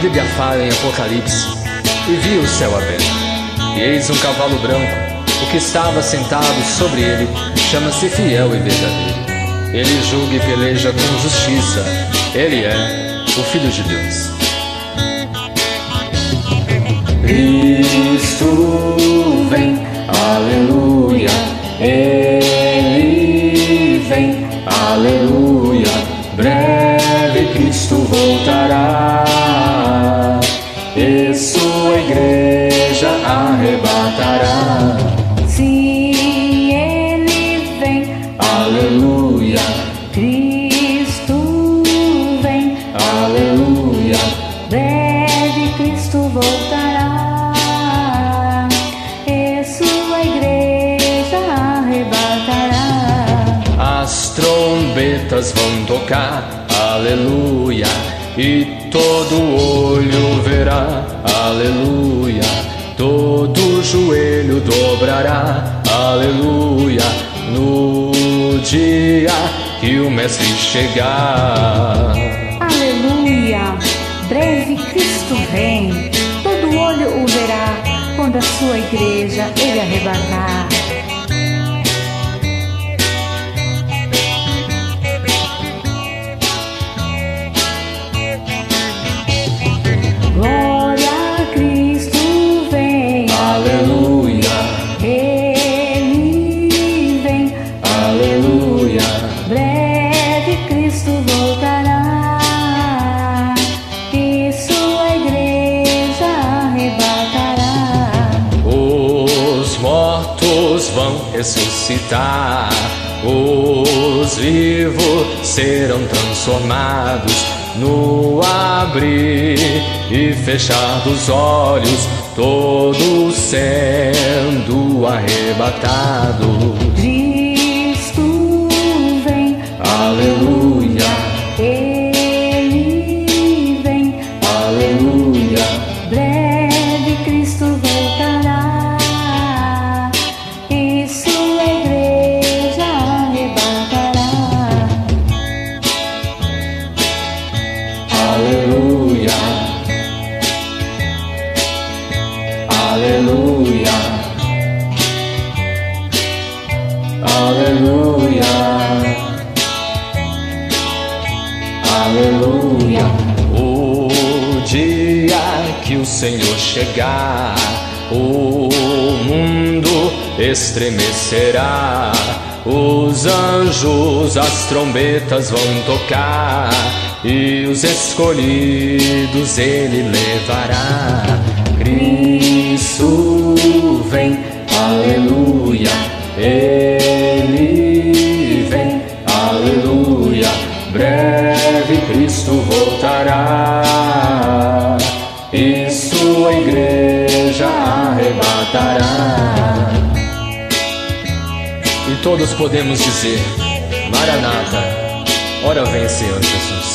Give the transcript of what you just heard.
Bíblia fala em Apocalipse: E vi o céu aberto, e eis um cavalo branco. O que estava sentado sobre ele chama-se Fiel e Verdadeiro. Ele julga e peleja com justiça. Ele é o Filho de Deus. Cristo vem, aleluia. Ele vem, aleluia. Breve Cristo voltará e sua igreja arrebatará. Se ele vem, Aleluia, Cristo vem, aleluia. breve Cristo voltará e sua igreja arrebatará. As trombetas vão tocar, aleluia, e todo olho verá, aleluia, todo joelho dobrará, aleluia, no dia que o Mestre chegar. Aleluia! Breve Cristo vem, todo olho o verá quando a sua igreja ele arrebatar. Ressuscitar, os vivos serão transformados no abrir e fechar dos olhos, todos sendo arrebatados. Aleluia, aleluia, aleluia. O dia que o Senhor chegar, o mundo estremecerá. Os anjos, as trombetas vão tocar e os escolhidos ele levará. E todos podemos dizer: Maranata, ora vem Senhor Jesus.